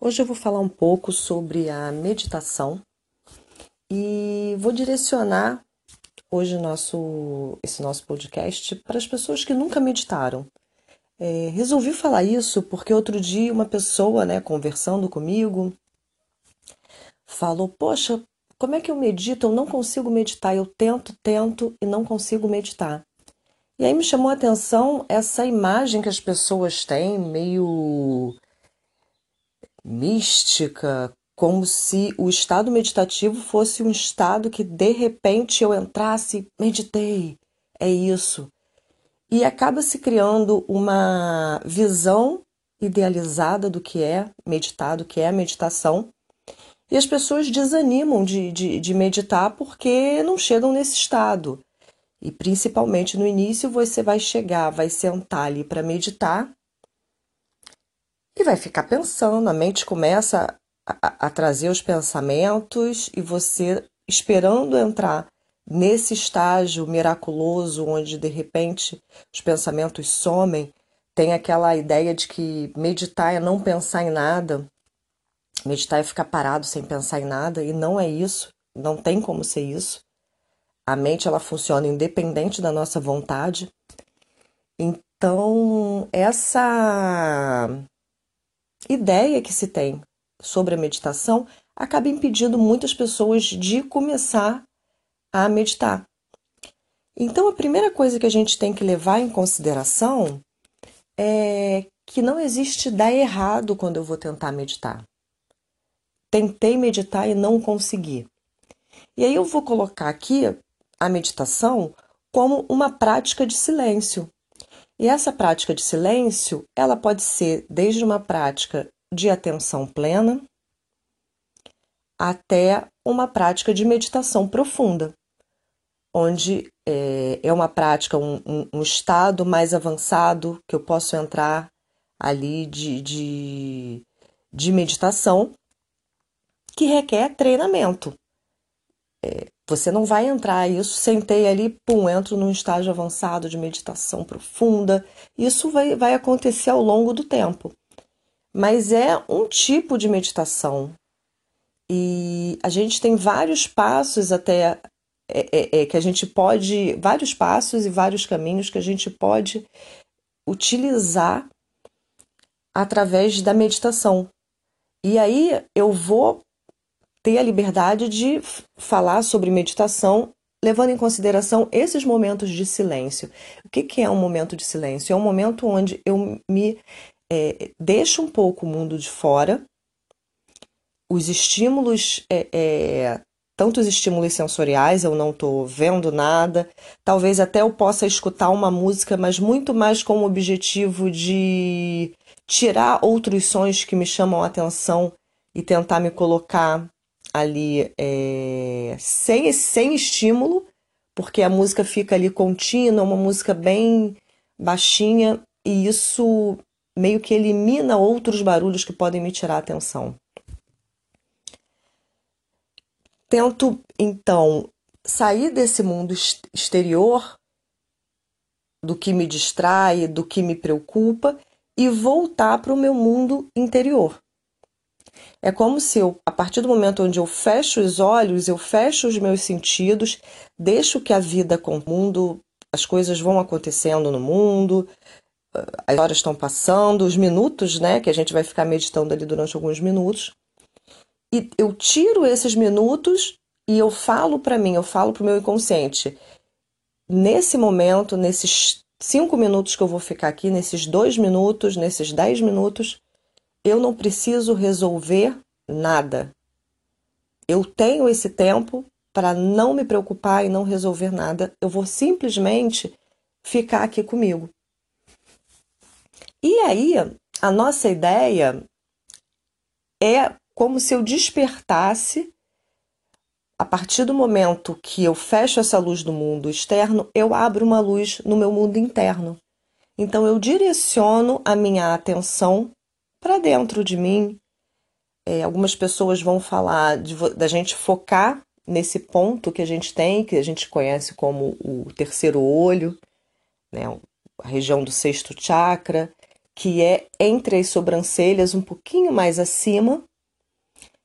Hoje eu vou falar um pouco sobre a meditação e vou direcionar hoje nosso, esse nosso podcast para as pessoas que nunca meditaram. É, resolvi falar isso porque outro dia uma pessoa, né, conversando comigo, falou: Poxa, como é que eu medito? Eu não consigo meditar. Eu tento, tento e não consigo meditar. E aí me chamou a atenção essa imagem que as pessoas têm, meio mística, como se o estado meditativo fosse um estado que de repente eu entrasse, meditei, é isso. E acaba se criando uma visão idealizada do que é meditar, do que é a meditação. E as pessoas desanimam de, de, de meditar porque não chegam nesse estado. E principalmente no início você vai chegar, vai sentar ali para meditar e vai ficar pensando, a mente começa a, a trazer os pensamentos e você esperando entrar nesse estágio miraculoso onde de repente os pensamentos somem, tem aquela ideia de que meditar é não pensar em nada, meditar é ficar parado sem pensar em nada e não é isso, não tem como ser isso. A mente ela funciona independente da nossa vontade. Então, essa ideia que se tem sobre a meditação acaba impedindo muitas pessoas de começar a meditar. Então, a primeira coisa que a gente tem que levar em consideração é que não existe dar errado quando eu vou tentar meditar. Tentei meditar e não consegui. E aí eu vou colocar aqui a meditação como uma prática de silêncio. E essa prática de silêncio, ela pode ser desde uma prática de atenção plena até uma prática de meditação profunda, onde é, é uma prática, um, um, um, estado mais avançado que eu posso entrar ali de, de, de meditação que requer treinamento. É, você não vai entrar isso, sentei ali, pum, entro num estágio avançado de meditação profunda. Isso vai, vai acontecer ao longo do tempo. Mas é um tipo de meditação. E a gente tem vários passos até é, é, é, que a gente pode, vários passos e vários caminhos que a gente pode utilizar através da meditação. E aí eu vou ter a liberdade de falar sobre meditação levando em consideração esses momentos de silêncio. O que, que é um momento de silêncio? É um momento onde eu me é, deixo um pouco o mundo de fora, os estímulos, é, é, estímulos sensoriais, eu não estou vendo nada, talvez até eu possa escutar uma música, mas muito mais com o objetivo de tirar outros sons que me chamam a atenção e tentar me colocar ali é, sem, sem estímulo, porque a música fica ali contínua, uma música bem baixinha, e isso meio que elimina outros barulhos que podem me tirar a atenção. Tento, então, sair desse mundo exterior, do que me distrai, do que me preocupa, e voltar para o meu mundo interior. É como se eu, a partir do momento onde eu fecho os olhos, eu fecho os meus sentidos, deixo que a vida com o mundo, as coisas vão acontecendo no mundo, as horas estão passando, os minutos, né, que a gente vai ficar meditando ali durante alguns minutos. E eu tiro esses minutos e eu falo para mim, eu falo para o meu inconsciente. Nesse momento, nesses cinco minutos que eu vou ficar aqui, nesses dois minutos, nesses dez minutos, eu não preciso resolver nada. Eu tenho esse tempo para não me preocupar e não resolver nada. Eu vou simplesmente ficar aqui comigo. E aí, a nossa ideia é como se eu despertasse a partir do momento que eu fecho essa luz do mundo externo, eu abro uma luz no meu mundo interno. Então eu direciono a minha atenção para dentro de mim. É, algumas pessoas vão falar de, da gente focar nesse ponto que a gente tem, que a gente conhece como o terceiro olho, né, a região do sexto chakra, que é entre as sobrancelhas, um pouquinho mais acima,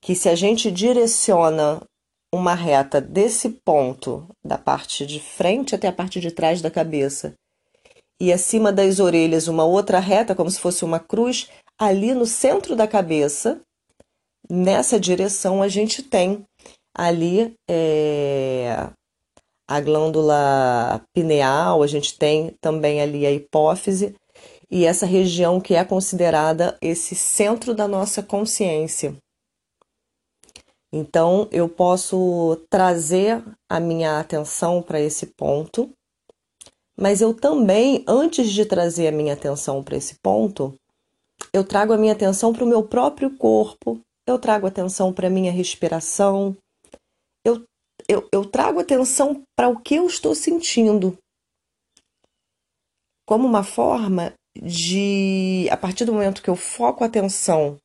que se a gente direciona uma reta desse ponto, da parte de frente até a parte de trás da cabeça, e acima das orelhas uma outra reta, como se fosse uma cruz, ali no centro da cabeça, nessa direção, a gente tem ali é, a glândula pineal, a gente tem também ali a hipófise, e essa região que é considerada esse centro da nossa consciência. Então, eu posso trazer a minha atenção para esse ponto, mas eu também, antes de trazer a minha atenção para esse ponto, eu trago a minha atenção para o meu próprio corpo, eu trago atenção para a minha respiração, eu, eu, eu trago atenção para o que eu estou sentindo, como uma forma de, a partir do momento que eu foco a atenção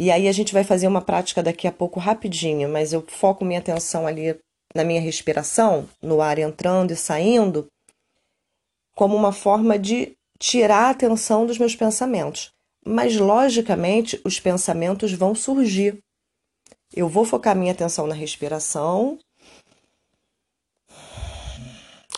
e aí a gente vai fazer uma prática daqui a pouco rapidinho, mas eu foco minha atenção ali na minha respiração, no ar entrando e saindo, como uma forma de tirar a atenção dos meus pensamentos. Mas logicamente os pensamentos vão surgir. Eu vou focar minha atenção na respiração.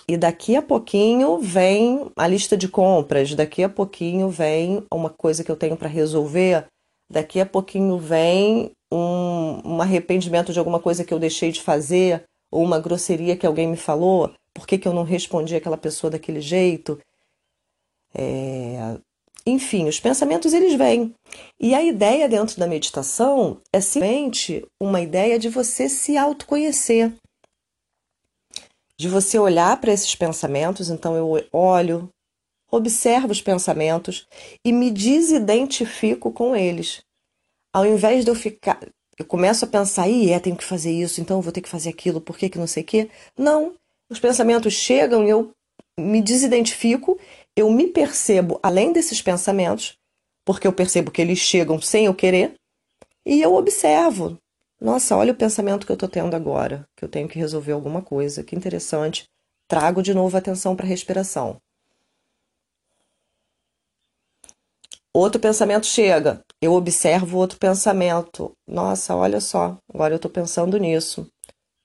E daqui a pouquinho vem a lista de compras, daqui a pouquinho vem uma coisa que eu tenho para resolver daqui a pouquinho vem um, um arrependimento de alguma coisa que eu deixei de fazer, ou uma grosseria que alguém me falou, por que, que eu não respondi aquela pessoa daquele jeito? É... Enfim, os pensamentos eles vêm. E a ideia dentro da meditação é simplesmente uma ideia de você se autoconhecer. De você olhar para esses pensamentos, então eu olho, observo os pensamentos e me desidentifico com eles. Ao invés de eu ficar, eu começo a pensar, ih, é, tenho que fazer isso, então vou ter que fazer aquilo, por que que não sei o quê? Não, os pensamentos chegam e eu me desidentifico, eu me percebo além desses pensamentos, porque eu percebo que eles chegam sem eu querer, e eu observo. Nossa, olha o pensamento que eu estou tendo agora, que eu tenho que resolver alguma coisa, que interessante. Trago de novo a atenção para a respiração. Outro pensamento chega, eu observo outro pensamento. Nossa, olha só, agora eu estou pensando nisso.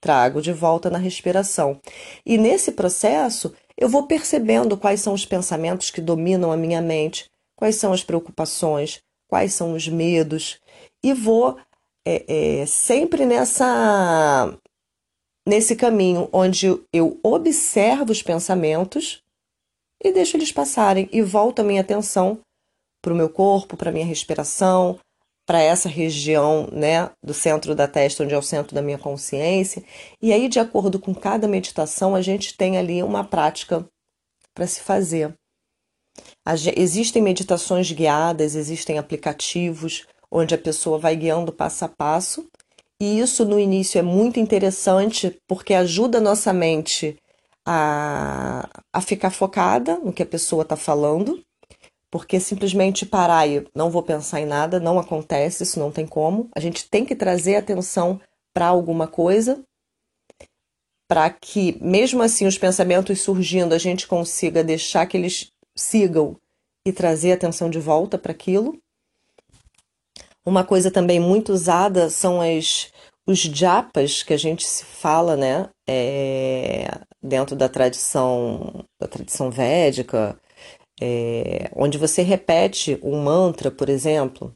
Trago de volta na respiração. E nesse processo, eu vou percebendo quais são os pensamentos que dominam a minha mente, quais são as preocupações, quais são os medos, e vou é, é, sempre nessa nesse caminho onde eu observo os pensamentos e deixo eles passarem e volto a minha atenção para o meu corpo, para a minha respiração, para essa região né, do centro da testa, onde é o centro da minha consciência. E aí, de acordo com cada meditação, a gente tem ali uma prática para se fazer. Existem meditações guiadas, existem aplicativos onde a pessoa vai guiando passo a passo. E isso no início é muito interessante porque ajuda a nossa mente a, a ficar focada no que a pessoa está falando porque simplesmente parar e não vou pensar em nada não acontece, isso não tem como. A gente tem que trazer atenção para alguma coisa para que, mesmo assim, os pensamentos surgindo, a gente consiga deixar que eles sigam e trazer atenção de volta para aquilo. Uma coisa também muito usada são as, os japas que a gente se fala, né, é, dentro da tradição da tradição védica, é, onde você repete um mantra, por exemplo.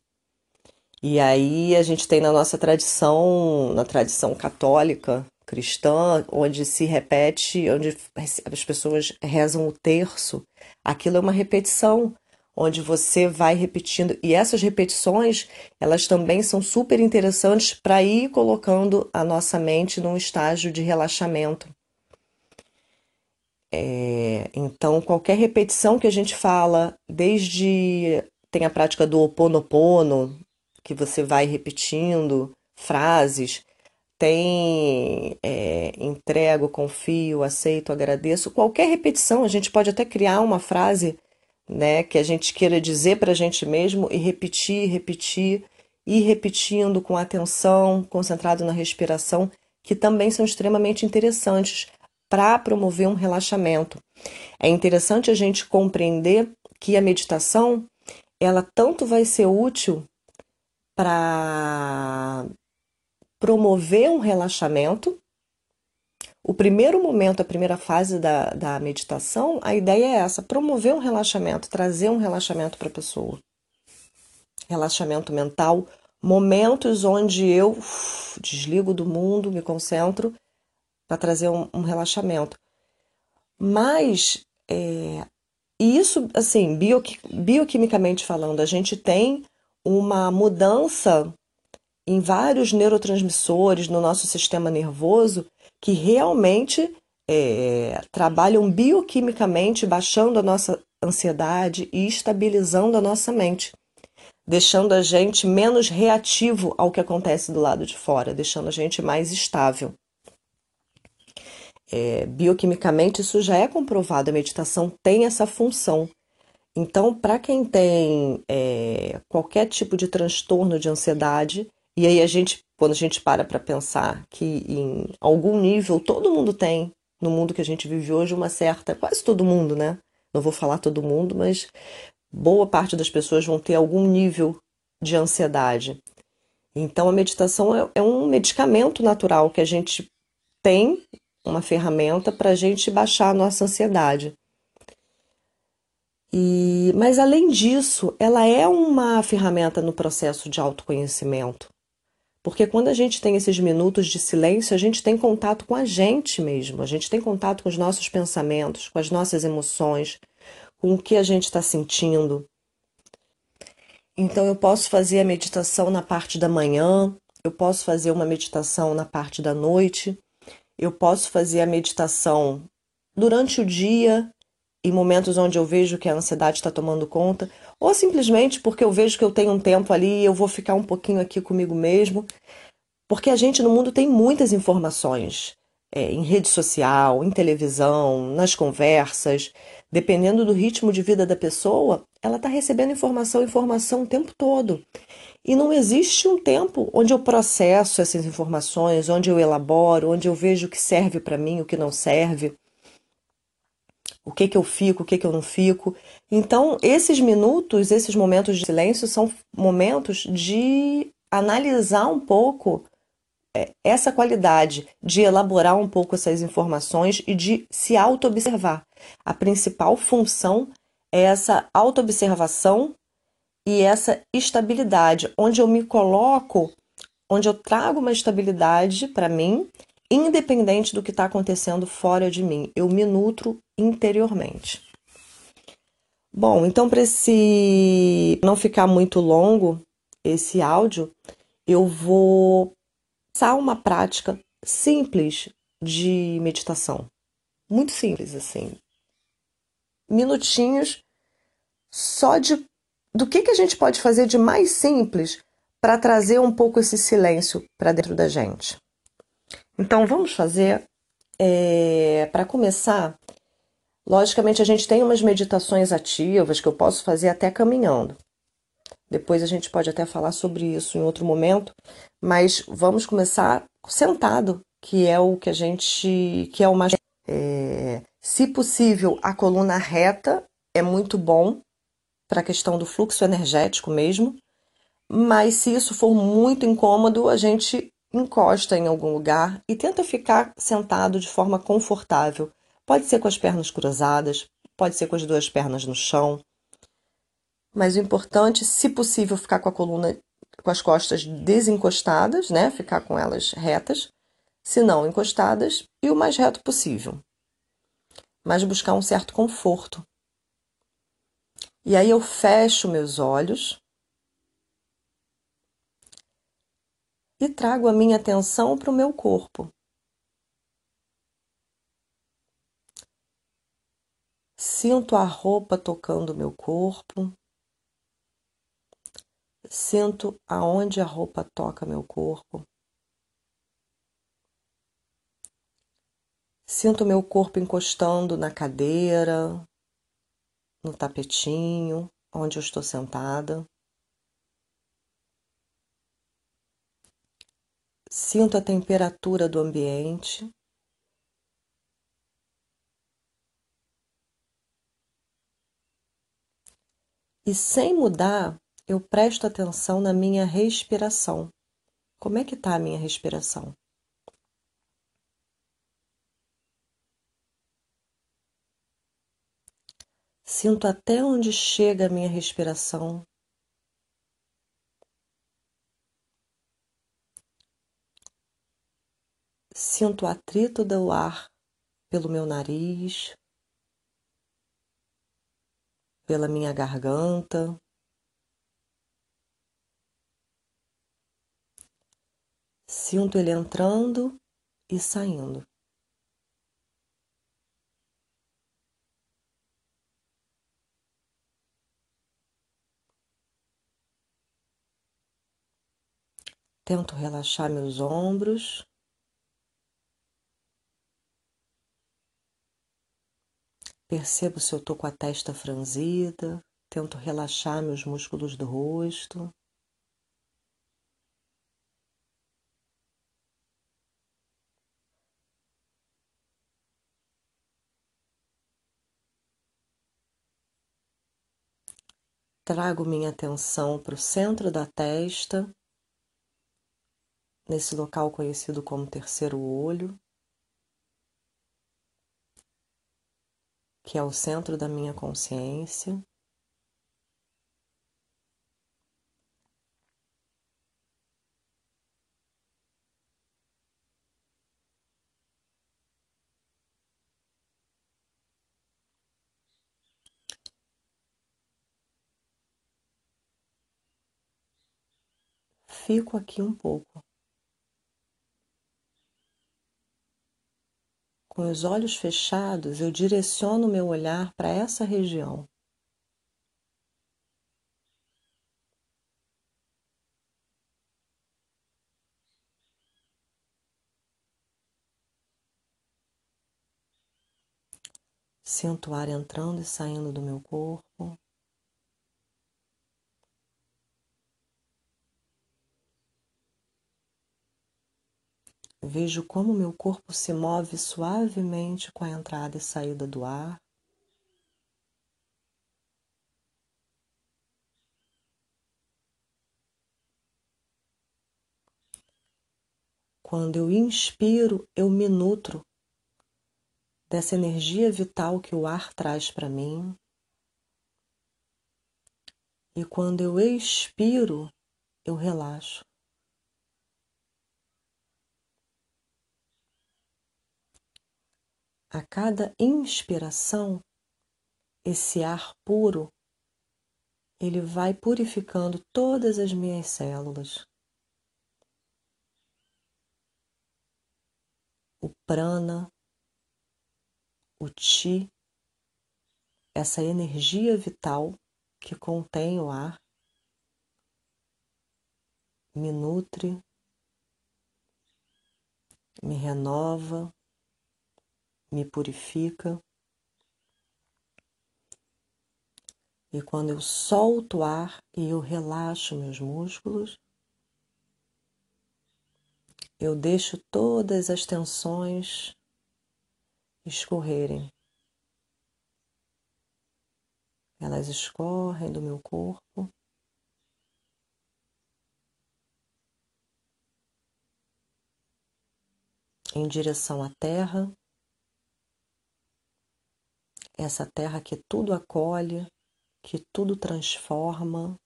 E aí a gente tem na nossa tradição, na tradição católica, cristã, onde se repete, onde as pessoas rezam o terço. Aquilo é uma repetição, onde você vai repetindo. E essas repetições, elas também são super interessantes para ir colocando a nossa mente num estágio de relaxamento. É, então, qualquer repetição que a gente fala, desde tem a prática do oponopono, que você vai repetindo frases, tem é, entrego, confio, aceito, agradeço. Qualquer repetição, a gente pode até criar uma frase né, que a gente queira dizer para a gente mesmo e repetir, repetir, e repetindo com atenção, concentrado na respiração, que também são extremamente interessantes para promover um relaxamento. É interessante a gente compreender que a meditação ela tanto vai ser útil para promover um relaxamento. O primeiro momento, a primeira fase da, da meditação, a ideia é essa: promover um relaxamento, trazer um relaxamento para a pessoa. Relaxamento mental, momentos onde eu desligo do mundo, me concentro para trazer um, um, relaxamento. Mas é, isso, assim, bio, bioquimicamente falando, a gente tem uma mudança em vários neurotransmissores no nosso sistema nervoso que realmente é, trabalham bioquimicamente, baixando a nossa ansiedade e estabilizando a nossa mente, deixando a gente menos reativo ao que acontece do lado de fora, deixando a gente mais estável. É, bioquimicamente, isso já é comprovado, a meditação tem essa função então, para quem tem é, qualquer tipo de transtorno de ansiedade, e aí a gente, quando a gente para para pensar que em algum nível todo mundo tem, no mundo que a gente vive hoje, uma certa, quase todo mundo, né? Não vou falar todo mundo, mas boa parte das pessoas vão ter algum nível de ansiedade. Então, a meditação é, é um medicamento natural que a gente tem, uma ferramenta para a gente baixar a nossa ansiedade. E, mas além disso, ela é uma ferramenta no processo de autoconhecimento. Porque quando a gente tem esses minutos de silêncio, a gente tem contato com a gente mesmo, a gente tem contato com os nossos pensamentos, com as nossas emoções, com o que a gente está sentindo. Então, eu posso fazer a meditação na parte da manhã, eu posso fazer uma meditação na parte da noite, eu posso fazer a meditação durante o dia, em momentos onde eu vejo que a ansiedade está tomando conta, ou simplesmente porque eu vejo que eu tenho um tempo ali e eu vou ficar um pouquinho aqui comigo mesmo. Porque a gente no mundo tem muitas informações é, em rede social, em televisão, nas conversas. Dependendo do ritmo de vida da pessoa, ela está recebendo informação, informação o tempo todo. E não existe um tempo onde eu processo essas informações, onde eu elaboro, onde eu vejo o que serve para mim, o que não serve o que que eu fico, o que que eu não fico. Então, esses minutos, esses momentos de silêncio são momentos de analisar um pouco é, essa qualidade, de elaborar um pouco essas informações e de se auto-observar. A principal função é essa auto-observação e essa estabilidade, onde eu me coloco, onde eu trago uma estabilidade para mim independente do que está acontecendo fora de mim. Eu me nutro interiormente. Bom, então para esse não ficar muito longo esse áudio, eu vou passar uma prática simples de meditação. Muito simples assim. Minutinhos só de do que que a gente pode fazer de mais simples para trazer um pouco esse silêncio para dentro da gente. Então vamos fazer, é, para começar, logicamente a gente tem umas meditações ativas que eu posso fazer até caminhando. Depois a gente pode até falar sobre isso em outro momento, mas vamos começar sentado, que é o que a gente, que é o mais, é, se possível, a coluna reta é muito bom para a questão do fluxo energético mesmo. Mas se isso for muito incômodo, a gente encosta em algum lugar e tenta ficar sentado de forma confortável. Pode ser com as pernas cruzadas, pode ser com as duas pernas no chão. Mas o importante, se possível, ficar com a coluna com as costas desencostadas, né? Ficar com elas retas, se não encostadas e o mais reto possível. Mas buscar um certo conforto. E aí eu fecho meus olhos e trago a minha atenção para o meu corpo. Sinto a roupa tocando meu corpo. Sinto aonde a roupa toca meu corpo. Sinto meu corpo encostando na cadeira, no tapetinho, onde eu estou sentada. Sinto a temperatura do ambiente. E sem mudar, eu presto atenção na minha respiração. Como é que está a minha respiração? Sinto até onde chega a minha respiração. Sinto o atrito do ar pelo meu nariz, pela minha garganta. Sinto ele entrando e saindo. Tento relaxar meus ombros. Percebo se eu estou com a testa franzida. Tento relaxar meus músculos do rosto. Trago minha atenção para o centro da testa, nesse local conhecido como terceiro olho, que é o centro da minha consciência. Fico aqui um pouco. Com os olhos fechados, eu direciono meu olhar para essa região. Sinto o ar entrando e saindo do meu corpo. Vejo como meu corpo se move suavemente com a entrada e saída do ar. Quando eu inspiro, eu me nutro dessa energia vital que o ar traz para mim. E quando eu expiro, eu relaxo. A cada inspiração, esse ar puro, ele vai purificando todas as minhas células. O prana, o chi, essa energia vital que contém o ar, me nutre, me renova, me purifica. E quando eu solto o ar e eu relaxo meus músculos, eu deixo todas as tensões escorrerem. Elas escorrem do meu corpo. Em direção à terra essa terra que tudo acolhe, que tudo transforma.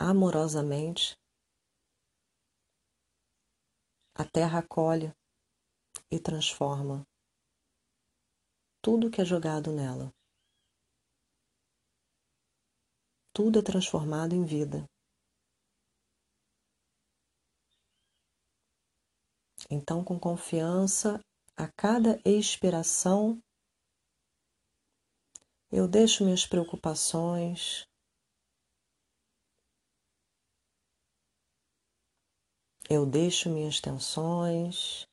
Amorosamente, a terra acolhe e transforma tudo que é jogado nela. Tudo é transformado em vida. Então, com confiança, a cada expiração, eu deixo minhas preocupações, eu deixo minhas tensões,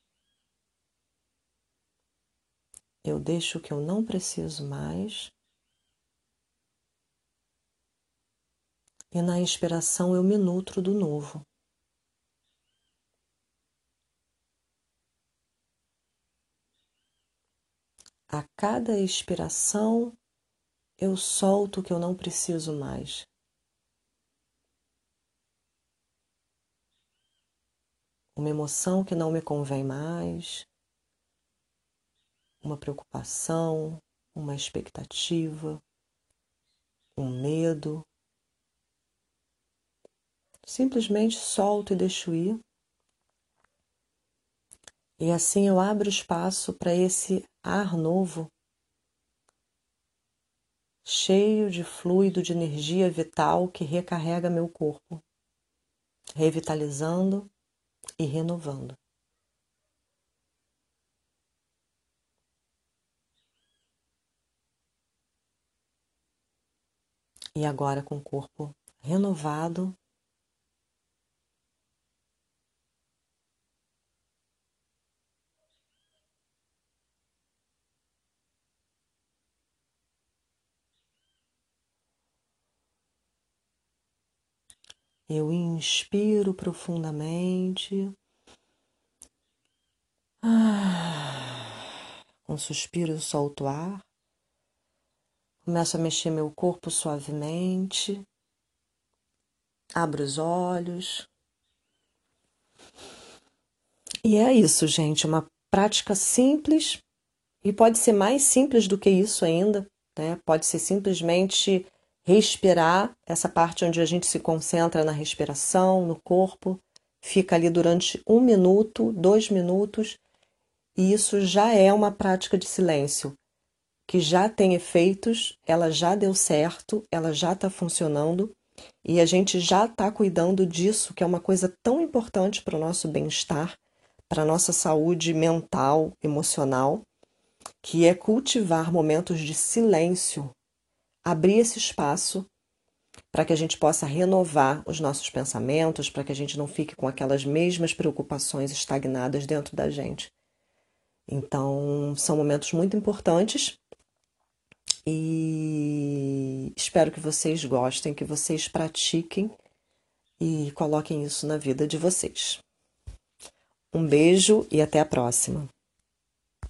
eu deixo o que eu não preciso mais. E na inspiração eu me nutro do novo. A cada expiração, eu solto o que eu não preciso mais. Uma emoção que não me convém mais, uma preocupação, uma expectativa, um medo. Simplesmente solto e deixo ir. E assim eu abro espaço para esse ar novo, cheio de fluido de energia vital que recarrega meu corpo, revitalizando e renovando. E agora com o corpo renovado, Eu inspiro profundamente. Ah, um suspiro, eu solto o ar. Começo a mexer meu corpo suavemente. Abro os olhos. E é isso, gente. Uma prática simples e pode ser mais simples do que isso ainda. Né? Pode ser simplesmente respirar, essa parte onde a gente se concentra na respiração, no corpo, fica ali durante um minuto, dois minutos, e isso já é uma prática de silêncio que já tem efeitos, ela já deu certo, ela já está funcionando e a gente já está cuidando disso, que é uma coisa tão importante para o nosso bem-estar, para a nossa saúde mental, emocional, que é cultivar momentos de silêncio, abrir esse espaço para que a gente possa renovar os nossos pensamentos, para que a gente não fique com aquelas mesmas preocupações estagnadas dentro da gente. Então, são momentos muito importantes e espero que vocês gostem, que vocês pratiquem e coloquem isso na vida de vocês. Um beijo e até a próxima.